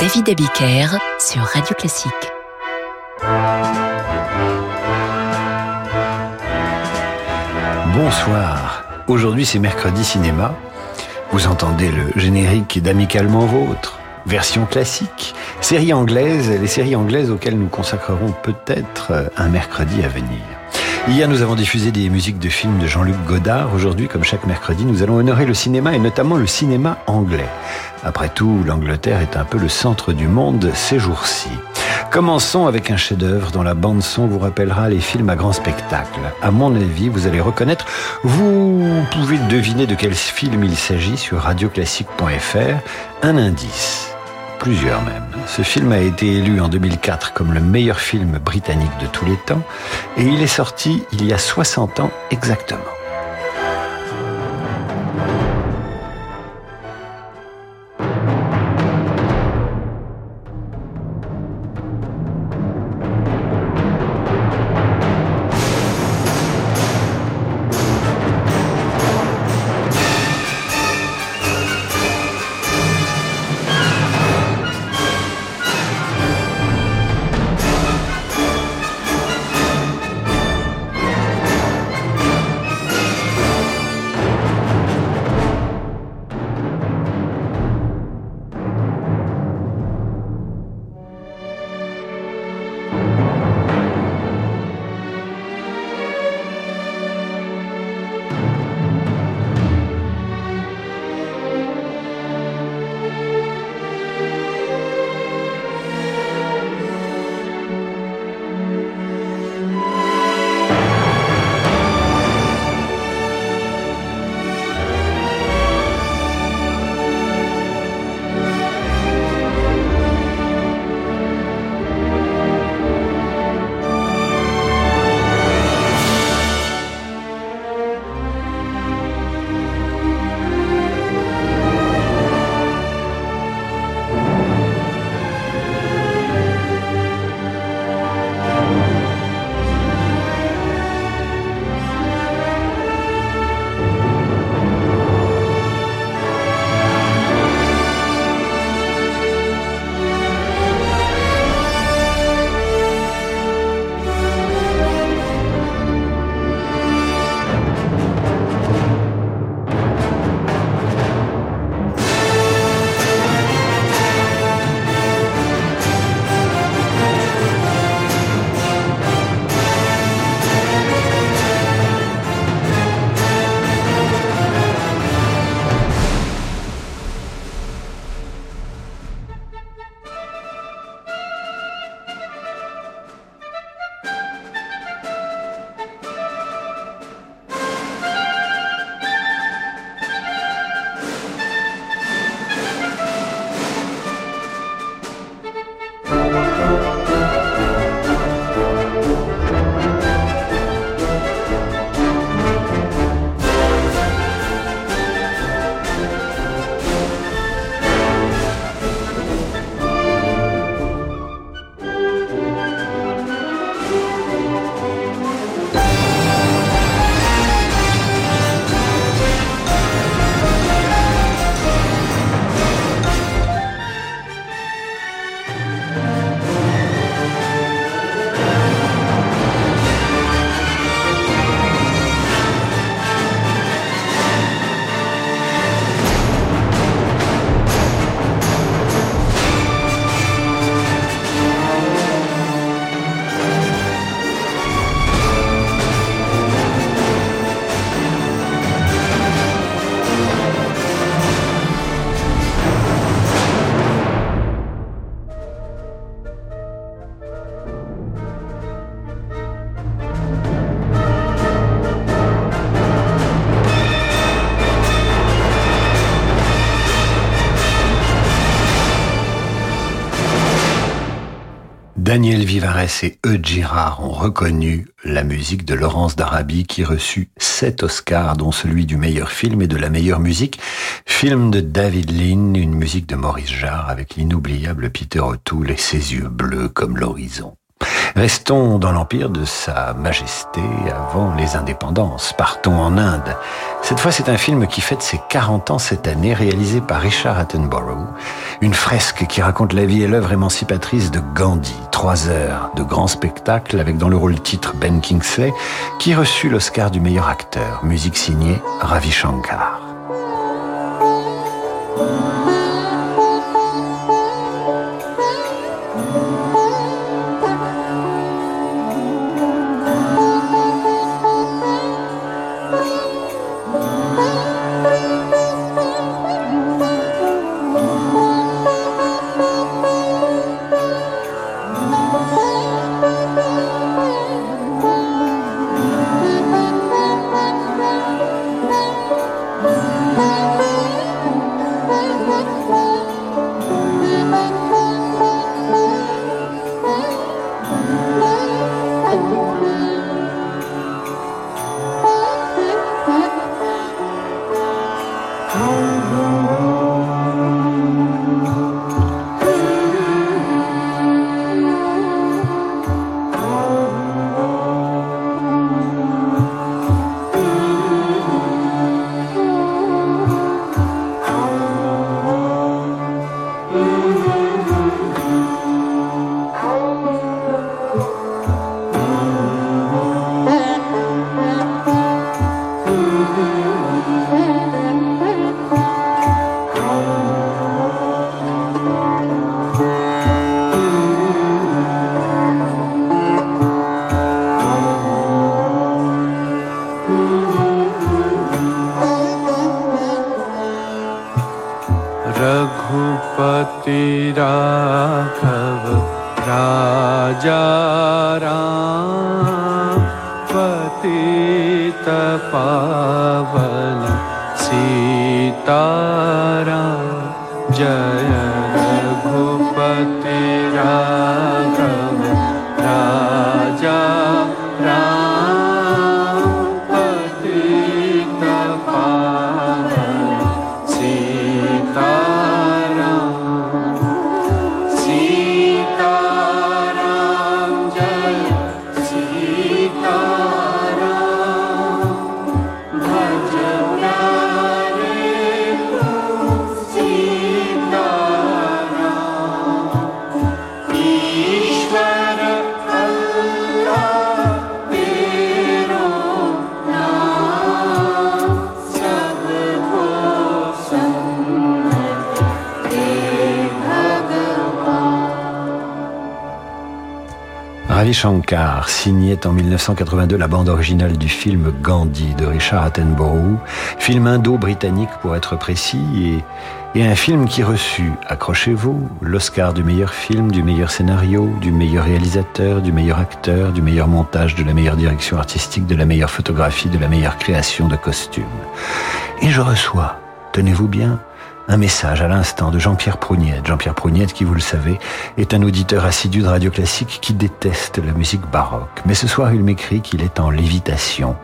David Abiker sur Radio Classique. Bonsoir. Aujourd'hui, c'est mercredi cinéma. Vous entendez le générique d'Amicalement Vôtre, version classique, série anglaise, les séries anglaises auxquelles nous consacrerons peut-être un mercredi à venir. Hier, nous avons diffusé des musiques de films de Jean-Luc Godard. Aujourd'hui, comme chaque mercredi, nous allons honorer le cinéma et notamment le cinéma anglais. Après tout, l'Angleterre est un peu le centre du monde ces jours-ci. Commençons avec un chef-d'œuvre dont la bande-son vous rappellera les films à grand spectacle. À mon avis, vous allez reconnaître, vous pouvez deviner de quel film il s'agit sur radioclassique.fr. Un indice plusieurs même. Ce film a été élu en 2004 comme le meilleur film britannique de tous les temps et il est sorti il y a 60 ans exactement. Daniel Vivares et Eudes Girard ont reconnu la musique de Laurence d'Arabie qui reçut sept Oscars, dont celui du meilleur film et de la meilleure musique. Film de David Lean, une musique de Maurice Jarre avec l'inoubliable Peter O'Toole et ses yeux bleus comme l'horizon. Restons dans l'empire de Sa Majesté avant les indépendances. Partons en Inde. Cette fois, c'est un film qui fête ses 40 ans cette année, réalisé par Richard Attenborough. Une fresque qui raconte la vie et l'œuvre émancipatrice de Gandhi. Trois heures de grand spectacle avec dans le rôle titre Ben Kingsley, qui reçut l'Oscar du meilleur acteur. Musique signée Ravi Shankar. Signait en 1982 la bande originale du film Gandhi de Richard Attenborough, film indo-britannique pour être précis, et, et un film qui reçut, accrochez-vous, l'Oscar du meilleur film, du meilleur scénario, du meilleur réalisateur, du meilleur acteur, du meilleur montage, de la meilleure direction artistique, de la meilleure photographie, de la meilleure création de costumes. Et je reçois, tenez-vous bien, un message à l'instant de Jean-Pierre Prougnette. Jean-Pierre Prougnette, qui vous le savez, est un auditeur assidu de radio classique qui déteste la musique baroque. Mais ce soir, il m'écrit qu'il est en lévitation,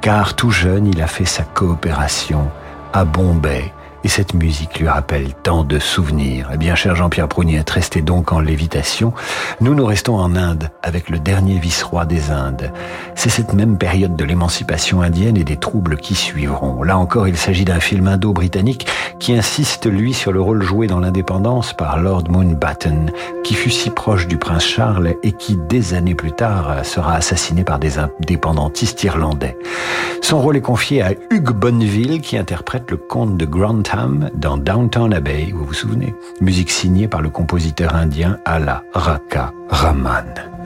car tout jeune, il a fait sa coopération à Bombay et cette musique lui rappelle tant de souvenirs. Eh bien, cher Jean-Pierre Prougnette, restez donc en lévitation. Nous, nous restons en Inde avec le dernier vice-roi des Indes. C'est cette même période de l'émancipation indienne et des troubles qui suivront. Là encore, il s'agit d'un film indo-britannique qui insiste, lui, sur le rôle joué dans l'indépendance par Lord Mountbatten, qui fut si proche du prince Charles et qui, des années plus tard, sera assassiné par des indépendantistes irlandais. Son rôle est confié à Hugh Bonneville, qui interprète le comte de Dans Downtown Abbey, vous vous souvenez? Musique signée par le compositeur indien Ala Raka Raman.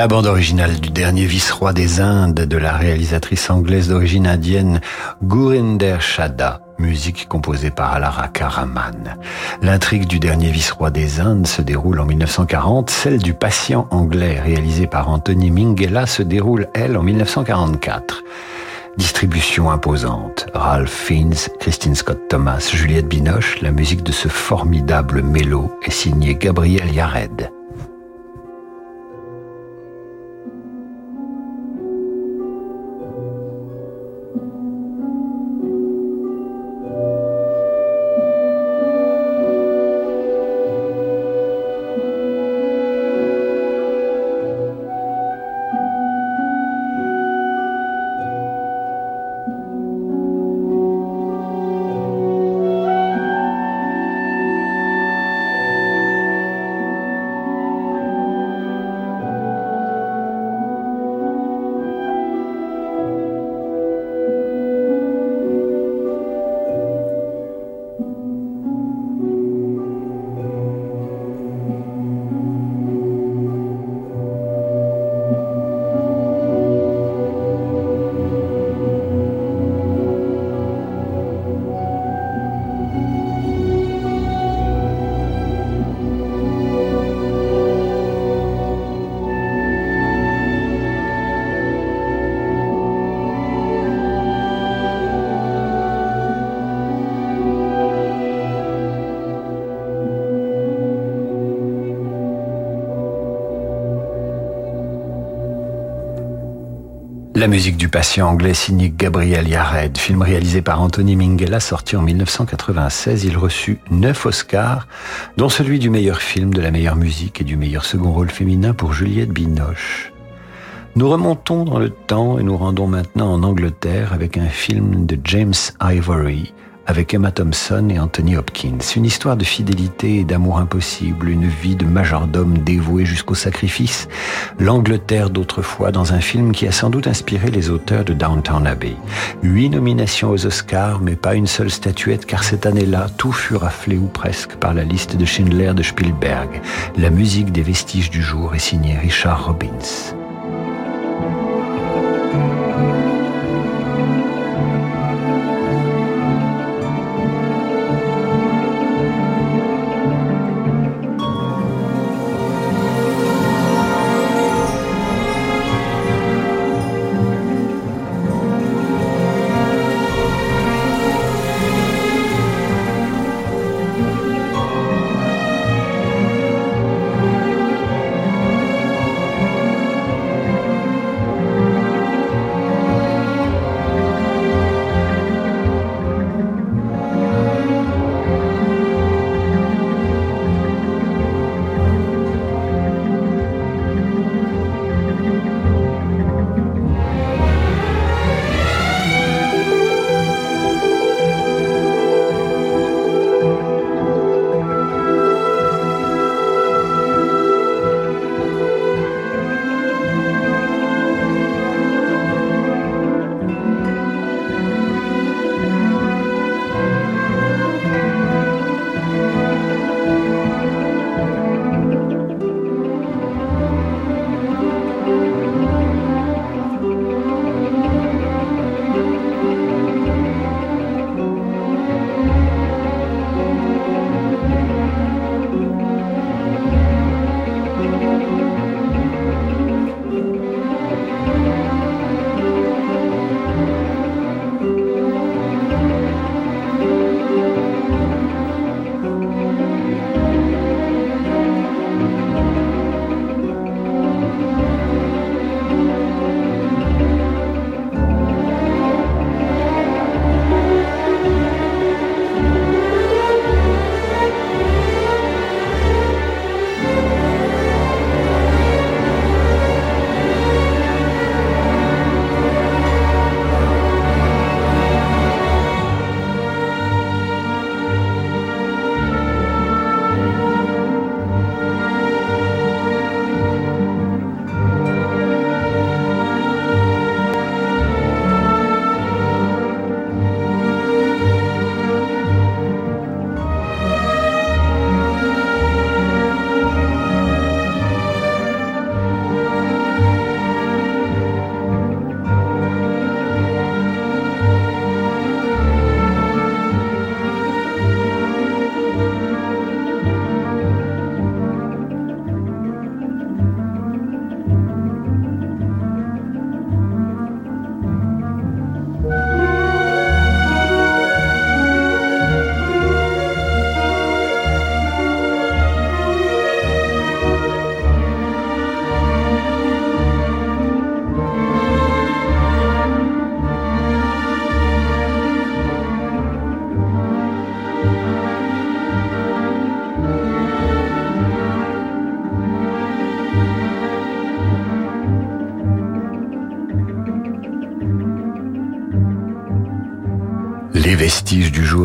La bande originale du dernier vice-roi des Indes de la réalisatrice anglaise d'origine indienne Gurinder Shada, musique composée par Alara Karaman. L'intrigue du dernier vice-roi des Indes se déroule en 1940, celle du patient anglais réalisée par Anthony Minghella se déroule, elle, en 1944. Distribution imposante. Ralph Fiennes, Christine Scott Thomas, Juliette Binoche, la musique de ce formidable mélo est signée Gabriel Yared. La musique du patient anglais signé Gabriel Yared, film réalisé par Anthony Minghella, sorti en 1996. Il reçut neuf Oscars, dont celui du meilleur film, de la meilleure musique et du meilleur second rôle féminin pour Juliette Binoche. Nous remontons dans le temps et nous rendons maintenant en Angleterre avec un film de James Ivory, avec Emma Thompson et Anthony Hopkins. Une histoire de fidélité et d'amour impossible, une vie de majordome dévoué jusqu'au sacrifice. L'Angleterre d'autrefois dans un film qui a sans doute inspiré les auteurs de Downtown Abbey. Huit nominations aux Oscars, mais pas une seule statuette car cette année-là, tout fut raflé ou presque par la liste de Schindler de Spielberg. La musique des vestiges du jour est signée Richard Robbins.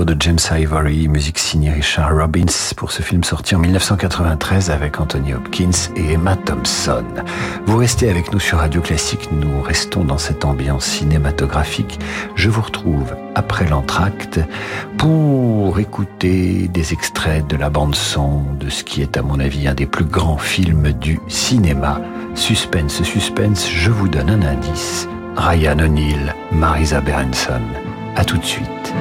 De James Ivory, musique signée Richard Robbins pour ce film sorti en 1993 avec Anthony Hopkins et Emma Thompson. Vous restez avec nous sur Radio Classique, nous restons dans cette ambiance cinématographique. Je vous retrouve après l'entracte pour écouter des extraits de la bande son de ce qui est à mon avis un des plus grands films du cinéma. Suspense, suspense, je vous donne un indice. Ryan O'Neill, Marisa Berenson. À tout de suite.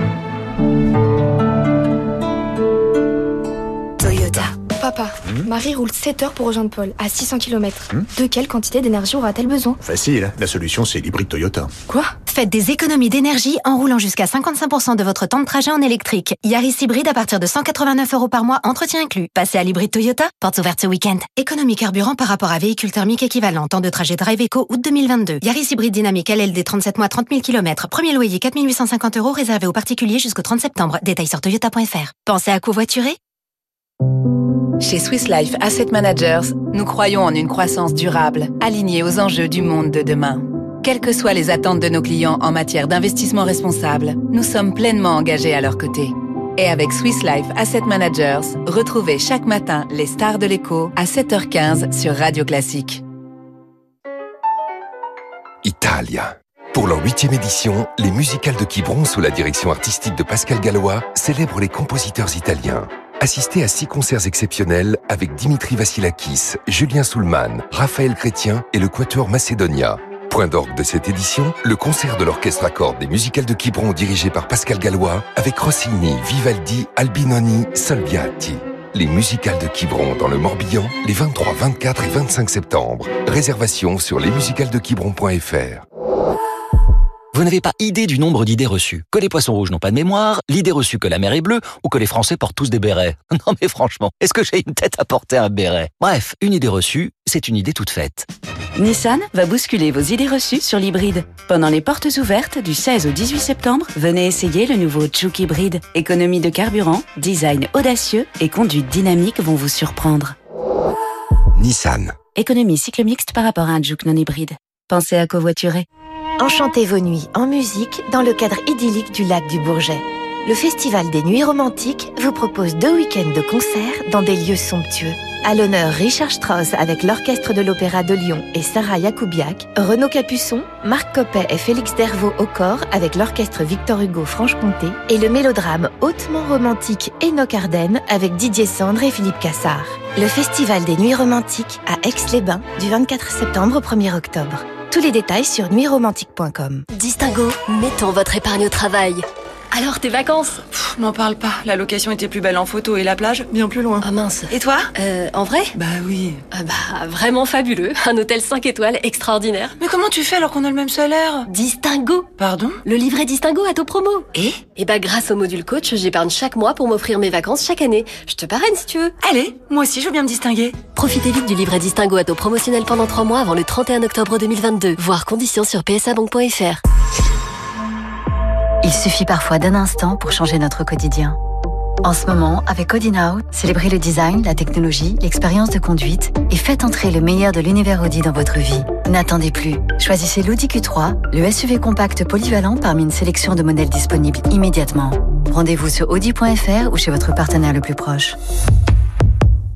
Marie roule 7 heures pour rejoindre Paul, à 600 km. De quelle quantité d'énergie aura-t-elle besoin? Facile, la solution c'est l'hybride Toyota. Quoi? Faites des économies d'énergie en roulant jusqu'à 55% de votre temps de trajet en électrique. Yaris hybride à partir de 189 euros par mois, entretien inclus. Passez à l'hybride Toyota, portes ouvertes ce week-end. Économie carburant par rapport à véhicule thermique équivalent. Temps de trajet Drive Eco, août 2022. Yaris hybride dynamique LLD 37 mois, 30 000 km. Premier loyer 4850 euros réservé aux particuliers jusqu'au 30 septembre. Détails sur toyota.fr. Pensez à covoiturer? Chez Swiss Life Asset Managers, nous croyons en une croissance durable, alignée aux enjeux du monde de demain. Quelles que soient les attentes de nos clients en matière d'investissement responsable, nous sommes pleinement engagés à leur côté. Et avec Swiss Life Asset Managers, retrouvez chaque matin les stars de l'écho à 7h15 sur Radio Classique. Italia. Pour leur huitième édition, les musicales de Quiberon sous la direction artistique de Pascal Gallois célèbrent les compositeurs italiens. Assistez à six concerts exceptionnels avec Dimitri Vassilakis, Julien Soulman, Raphaël Chrétien et le Quatuor Macedonia. Point d'orgue de cette édition, le concert de l'orchestre à cordes des musicales de Quiberon dirigé par Pascal Gallois avec Rossini, Vivaldi, Albinoni, Salviati. Les musicales de Quiberon dans le Morbihan les 23, 24 et 25 septembre. Réservation sur lesmusicalesdequiberon.fr. Vous n'avez pas idée du nombre d'idées reçues. Que les poissons rouges n'ont pas de mémoire, l'idée reçue que la mer est bleue, ou que les Français portent tous des bérets. Non mais franchement, est-ce que j'ai une tête à porter un béret? Bref, une idée reçue, c'est une idée toute faite. Nissan va bousculer vos idées reçues sur l'hybride. Pendant les portes ouvertes du 16 au 18 septembre, venez essayer le nouveau Juke hybride. Économie de carburant, design audacieux et conduite dynamique vont vous surprendre. Nissan. Économie cycle mixte par rapport à un Juke non hybride. Pensez à covoiturer. Enchantez vos nuits en musique dans le cadre idyllique du lac du Bourget. Le Festival des Nuits Romantiques vous propose deux week-ends de concerts dans des lieux somptueux. À l'honneur Richard Strauss avec l'Orchestre de l'Opéra de Lyon et Sarah Jakoubiak, Renaud Capuçon, Marc Coppet et Félix Dervaux au corps avec l'Orchestre Victor Hugo Franche-Comté et le mélodrame hautement romantique Enoch Arden avec Didier Sandre et Philippe Cassard. Le Festival des Nuits Romantiques à Aix-les-Bains du 24 septembre au 1er octobre. Tous les détails sur nuitsromantiques.com. Distingo, mettons votre épargne au travail. Alors, tes vacances M'en parle pas, la location était plus belle en photo et la plage bien plus loin. Ah mince. Et toi Euh, en vrai Bah oui. Ah Bah, vraiment fabuleux. Un hôtel 5 étoiles extraordinaire. Mais comment tu fais alors qu'on a le même salaire Distingo Pardon Le livret Distingo à taux promo. Et Et bah, grâce au module coach, j'épargne chaque mois pour m'offrir mes vacances chaque année. Je te parraine si tu veux. Allez, moi aussi je veux bien me distinguer. Profitez vite du livret Distingo à taux promotionnel pendant 3 mois avant le 31 octobre 2022. Voir conditions sur psabank.fr. Il suffit parfois d'un instant pour changer notre quotidien. En ce moment, avec Audi célébrez le design, la technologie, l'expérience de conduite et faites entrer le meilleur de l'univers Audi dans votre vie. N'attendez plus. Choisissez l'Audi Q3, le SUV compact polyvalent parmi une sélection de modèles disponibles immédiatement. Rendez-vous sur audi.fr ou chez votre partenaire le plus proche.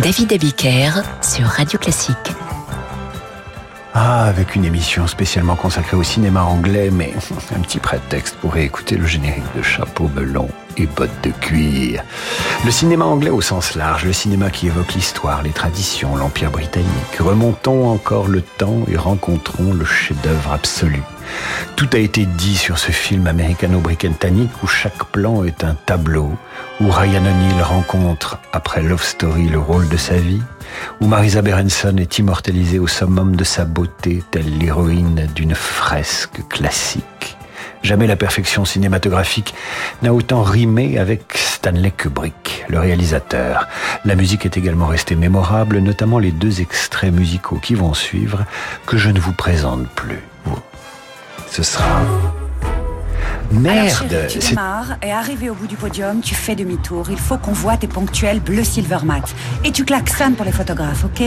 David Abiker sur Radio Classique. Ah, avec une émission spécialement consacrée au cinéma anglais, mais un petit prétexte pour écouter le générique de Chapeau melon et bottes de cuir. Le cinéma anglais au sens large, le cinéma qui évoque l'histoire, les traditions, l'Empire britannique. Remontons encore le temps et rencontrons le chef-d'œuvre absolu. Tout a été dit sur ce film américano-britannique où chaque plan est un tableau, où Ryan O'Neill rencontre, après Love Story, le rôle de sa vie, où Marisa Berenson est immortalisée au summum de sa beauté, telle l'héroïne d'une fresque classique. Jamais la perfection cinématographique n'a autant rimé avec Stanley Kubrick, le réalisateur. La musique est également restée mémorable, notamment les deux extraits musicaux qui vont suivre, que je ne vous présente plus. Ce sera Merde Tu démarres et arrivé au bout du podium, tu fais demi-tour. Il faut qu'on voit tes ponctuels bleu silver mat. Et tu klaxonnes pour les photographes, ok?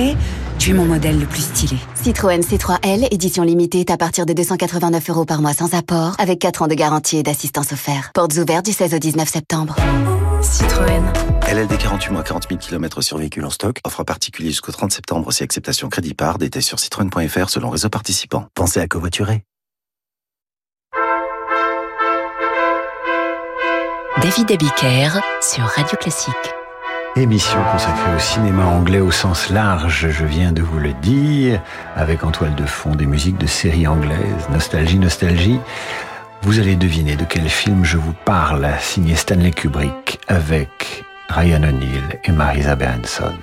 Tu es mon modèle le plus stylé. Citroën C3L, édition limitée à partir de 289 euros par mois sans apport, avec 4 ans de garantie et d'assistance offerte. Portes ouvertes du 16 au 19 septembre. Citroën. LLD 48 mois, 40 000 km sur véhicule en stock. Offre particulier jusqu'au 30 septembre si acceptation crédit par. Détail sur citroën.fr selon réseau participant. Pensez à covoiturer. David Abiker sur Radio Classique. Émission consacrée au cinéma anglais au sens large, je viens de vous le dire, avec en toile de fond des musiques de séries anglaises, nostalgie, nostalgie. Vous allez deviner de quel film je vous parle, signé Stanley Kubrick, avec Ryan O'Neill et Marisa Berenson.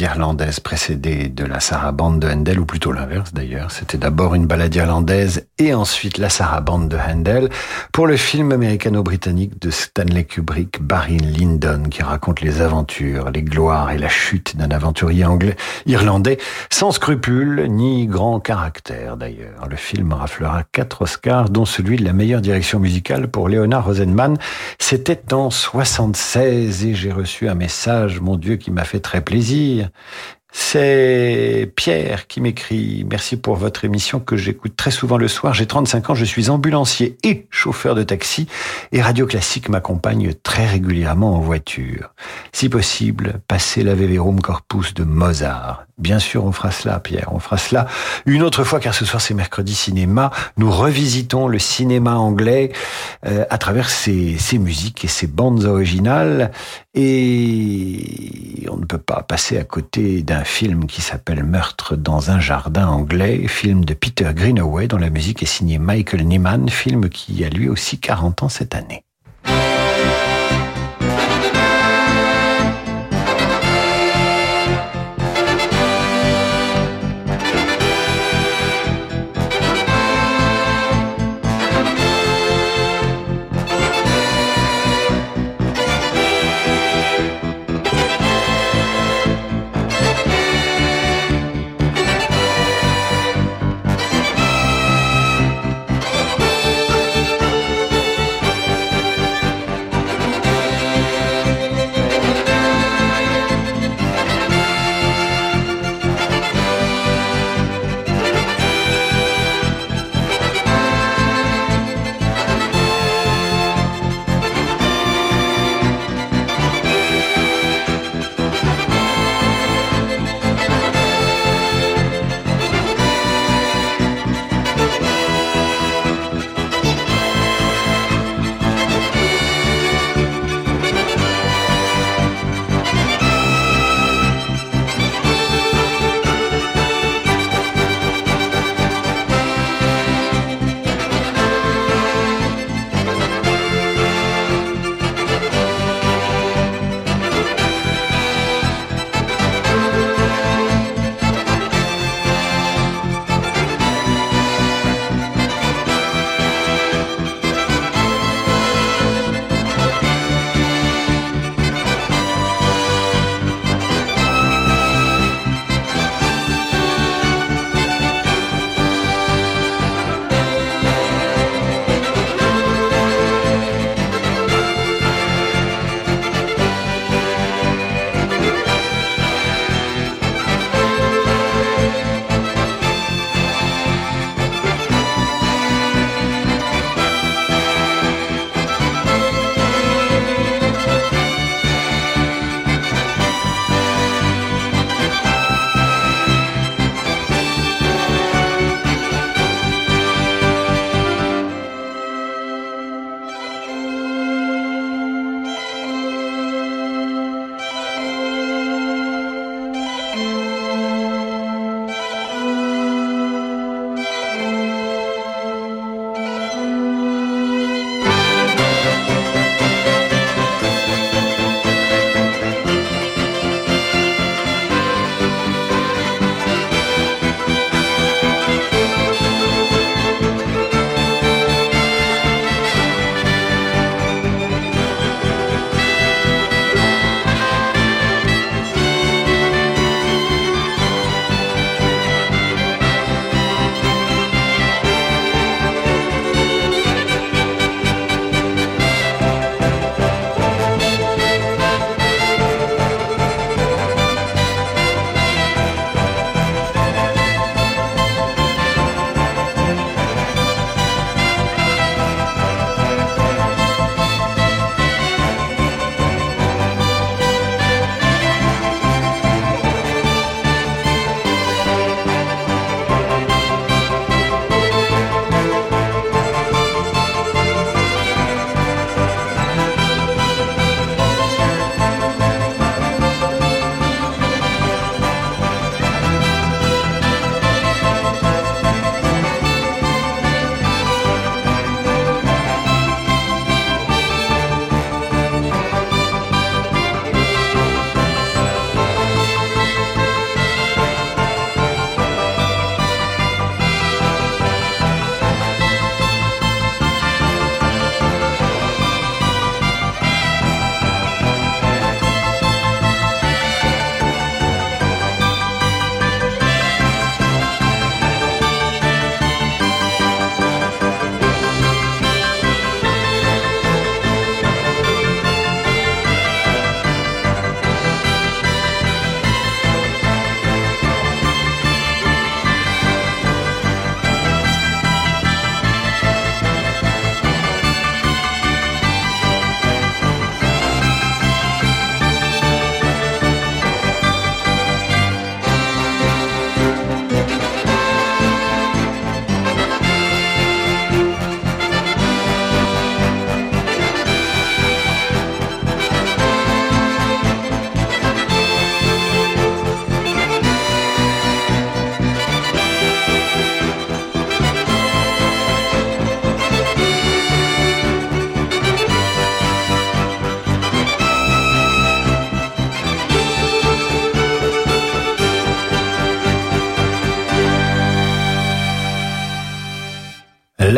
Irlandaise précédée de la sarabande de Handel, ou plutôt l'inverse d'ailleurs. C'était d'abord une balade irlandaise et ensuite la sarabande de Handel pour le film américano-britannique de Stanley Kubrick, Barry Lyndon, qui raconte les aventures, les gloires et la chute d'un aventurier anglais, irlandais, sans scrupules ni grand caractère d'ailleurs. Le film raflera quatre Oscars, dont celui de la meilleure direction musicale pour Leonard Rosenman. C'était en 76 et j'ai reçu un message, mon Dieu, qui m'a fait très plaisir. C'est Pierre qui m'écrit Merci pour votre émission que j'écoute très souvent le soir. J'ai 35 ans, je suis ambulancier et chauffeur de taxi et Radio Classique m'accompagne très régulièrement en voiture. Si possible, passez la Veverum Corpus de Mozart. Bien sûr, on fera cela, Pierre. On fera cela une autre fois, car ce soir, c'est mercredi cinéma. Nous revisitons le cinéma anglais euh, à travers ses, ses, musiques et ses bandes originales. Et on ne peut pas passer à côté d'un film qui s'appelle Meurtre dans un jardin anglais, film de Peter Greenaway, dont la musique est signée Michael Nyman, film qui a lui aussi 40 ans cette année.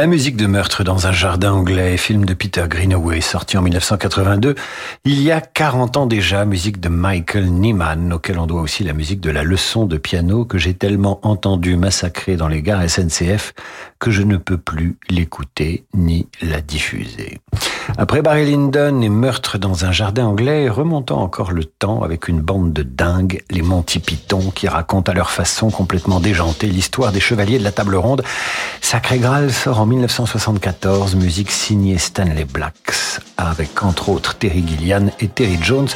La musique de meurtre dans un jardin anglais, film de Peter Greenaway, sorti en 1982. Il y a 40 ans déjà, musique de Michael Nyman, auquel on doit aussi la musique de la leçon de piano que j'ai tellement entendu massacrer dans les gares SNCF que je ne peux plus l'écouter ni la diffuser. Après Barry Lyndon et Meurtre dans un jardin anglais, remontant encore le temps avec une bande de dingues, les Monty Python, qui racontent à leur façon complètement déjantée l'histoire des chevaliers de la table ronde. Sacré Graal sort en 1974, musique signée Stanley Blacks, avec entre autres Terry Gillian et Terry Jones,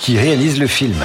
qui réalisent le film.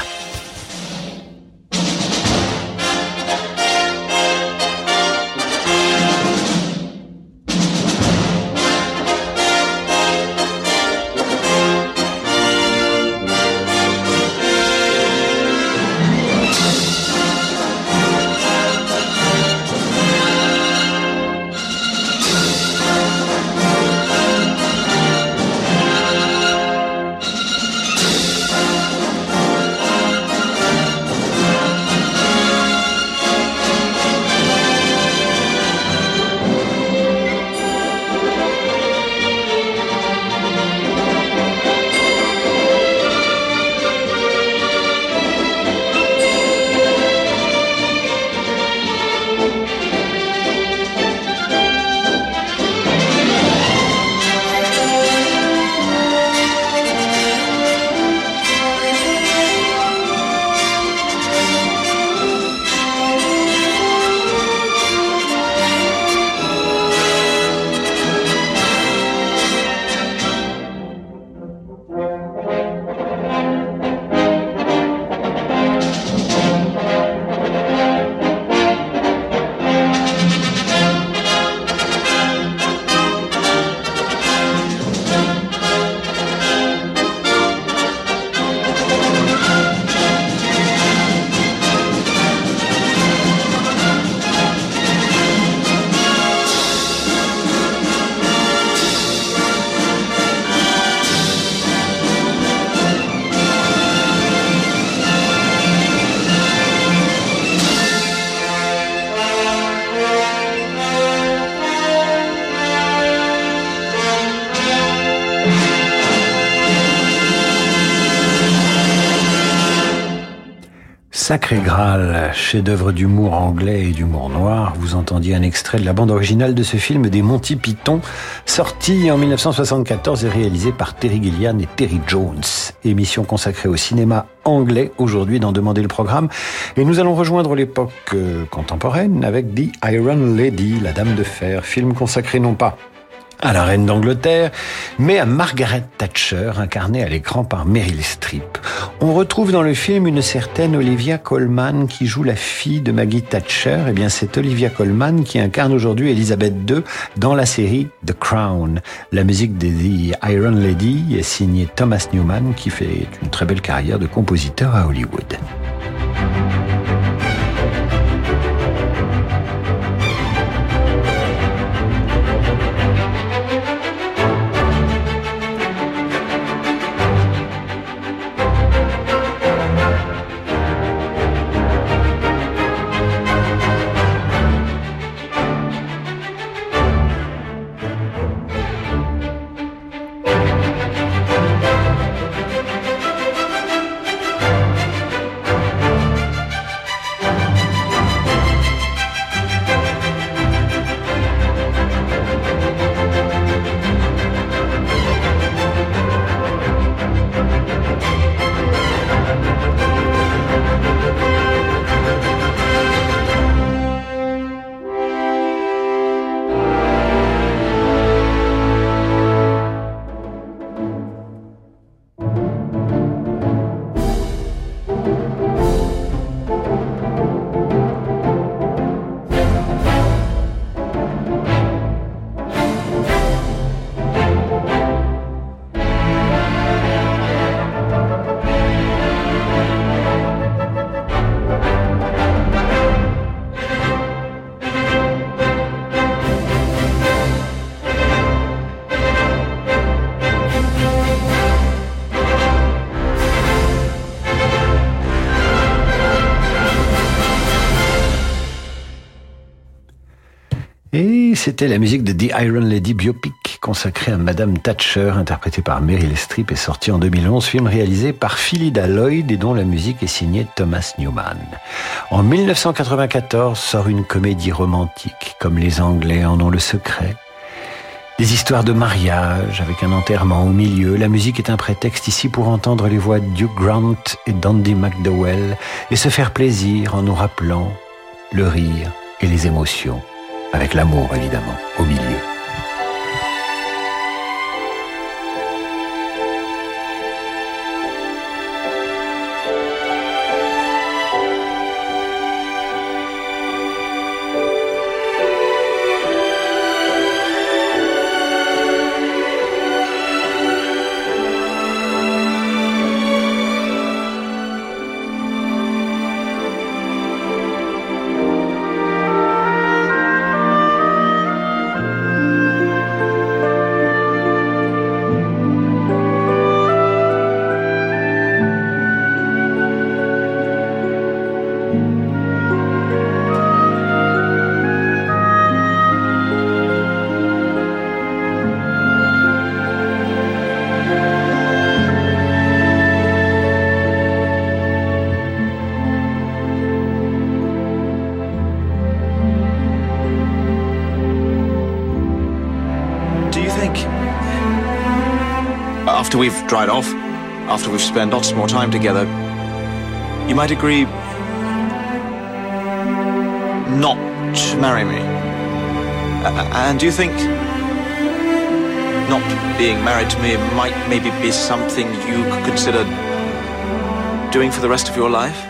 Sacré chef-d'œuvre d'humour anglais et d'humour noir, vous entendiez un extrait de la bande originale de ce film des Monty Python, sorti en 1974 et réalisé par Terry Gillian et Terry Jones. Émission consacrée au cinéma anglais aujourd'hui dans Demander le programme. Et nous allons rejoindre l'époque euh, contemporaine avec The Iron Lady, la Dame de Fer, film consacré non pas à la reine d'Angleterre, mais à Margaret Thatcher, incarnée à l'écran par Meryl Streep. On retrouve dans le film une certaine Olivia Colman qui joue la fille de Maggie Thatcher. Eh bien, c'est Olivia Colman qui incarne aujourd'hui Elizabeth II dans la série The Crown. La musique de The Iron Lady est signée Thomas Newman qui fait une très belle carrière de compositeur à Hollywood. C'était la musique de The Iron Lady biopic consacrée à Madame Thatcher, interprétée par Meryl Streep et sortie en 2011, film réalisé par Philida Lloyd et dont la musique est signée Thomas Newman. En 1994 sort une comédie romantique, comme les Anglais en ont le secret. Des histoires de mariage avec un enterrement au milieu. La musique est un prétexte ici pour entendre les voix de Duke Grant et d'Andy McDowell et se faire plaisir en nous rappelant le rire et les émotions avec l'amour évidemment au milieu. We've dried off, after we've spent lots more time together, you might agree not to marry me. and do you think not being married to me might maybe be something you could consider doing for the rest of your life?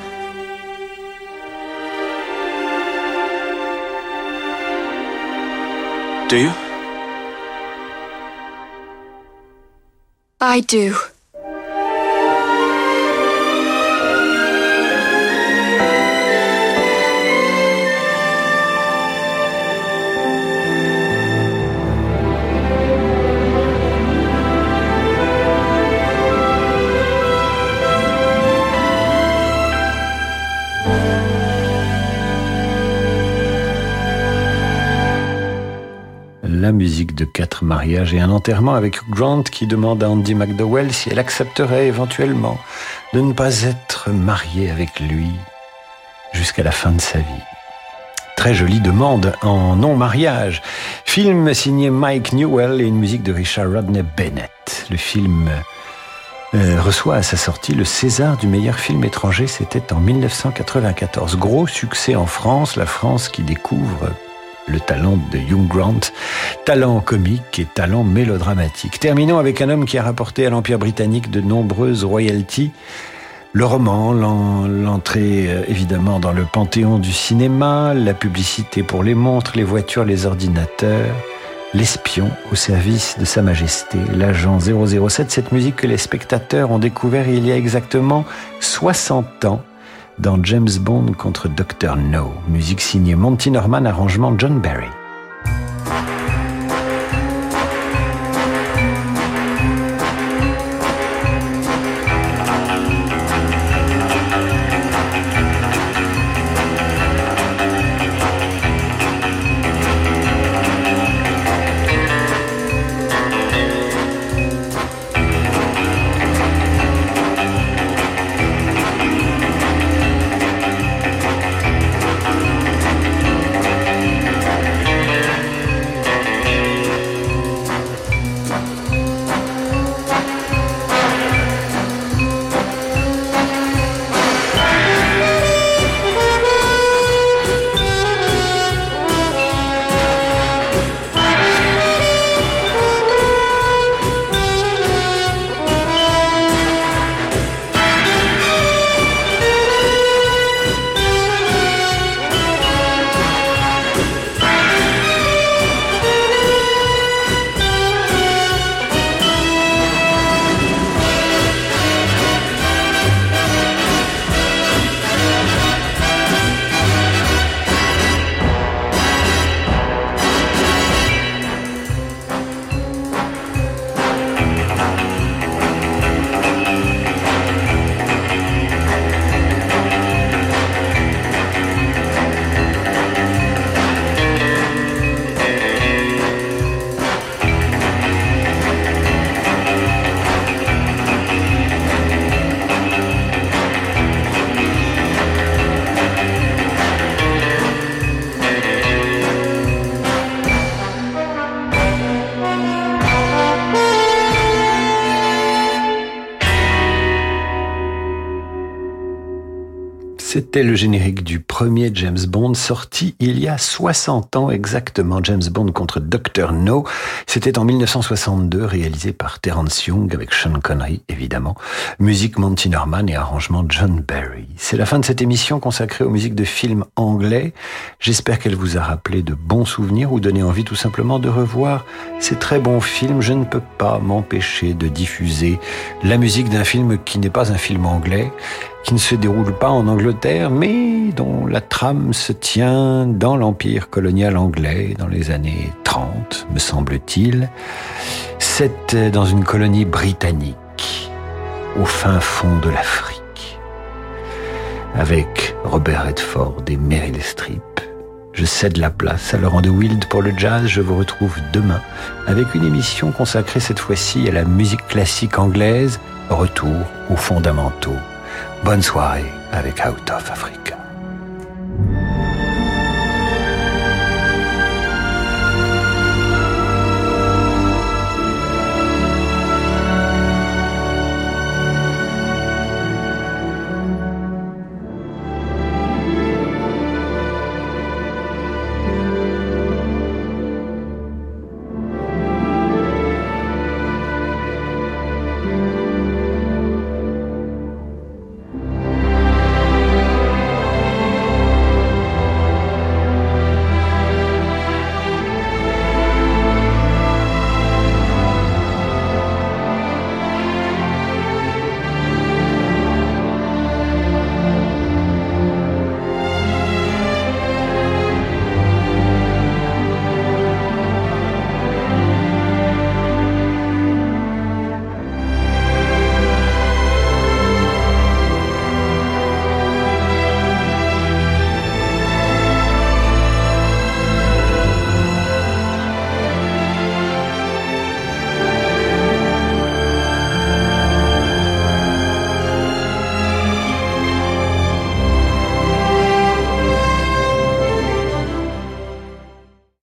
Do you? I do. Musique de quatre mariages et un enterrement avec Grant qui demande à Andy McDowell si elle accepterait éventuellement de ne pas être mariée avec lui jusqu'à la fin de sa vie. Très jolie demande en non-mariage. Film signé Mike Newell et une musique de Richard Rodney Bennett. Le film euh, reçoit à sa sortie le César du meilleur film étranger, c'était en 1994. Gros succès en France, la France qui découvre le talent de Hugh Grant, talent comique et talent mélodramatique. Terminons avec un homme qui a rapporté à l'Empire britannique de nombreuses royalties. Le roman, l'entrée euh, évidemment dans le panthéon du cinéma, la publicité pour les montres, les voitures, les ordinateurs, l'espion au service de Sa Majesté, l'agent 007, cette musique que les spectateurs ont découvert il y a exactement 60 ans dans James Bond contre Dr. No, musique signée Monty Norman, arrangement John Barry. C'était le générique du premier James Bond sorti il y a 60 ans exactement, James Bond contre Dr. No. C'était en 1962, réalisé par Terence Young avec Sean Connery, évidemment. Musique Monty Norman et arrangement John Barry. C'est la fin de cette émission consacrée aux musiques de films anglais. J'espère qu'elle vous a rappelé de bons souvenirs ou donné envie tout simplement de revoir ces très bons films. Je ne peux pas m'empêcher de diffuser la musique d'un film qui n'est pas un film anglais qui ne se déroule pas en Angleterre, mais dont la trame se tient dans l'empire colonial anglais dans les années 30, me semble-t-il. C'est dans une colonie britannique, au fin fond de l'Afrique, avec Robert Redford et Meryl Streep. Je cède la place à Laurent de Wild pour le jazz. Je vous retrouve demain avec une émission consacrée cette fois-ci à la musique classique anglaise. Retour aux fondamentaux. Bonne soirée avec Out of Africa.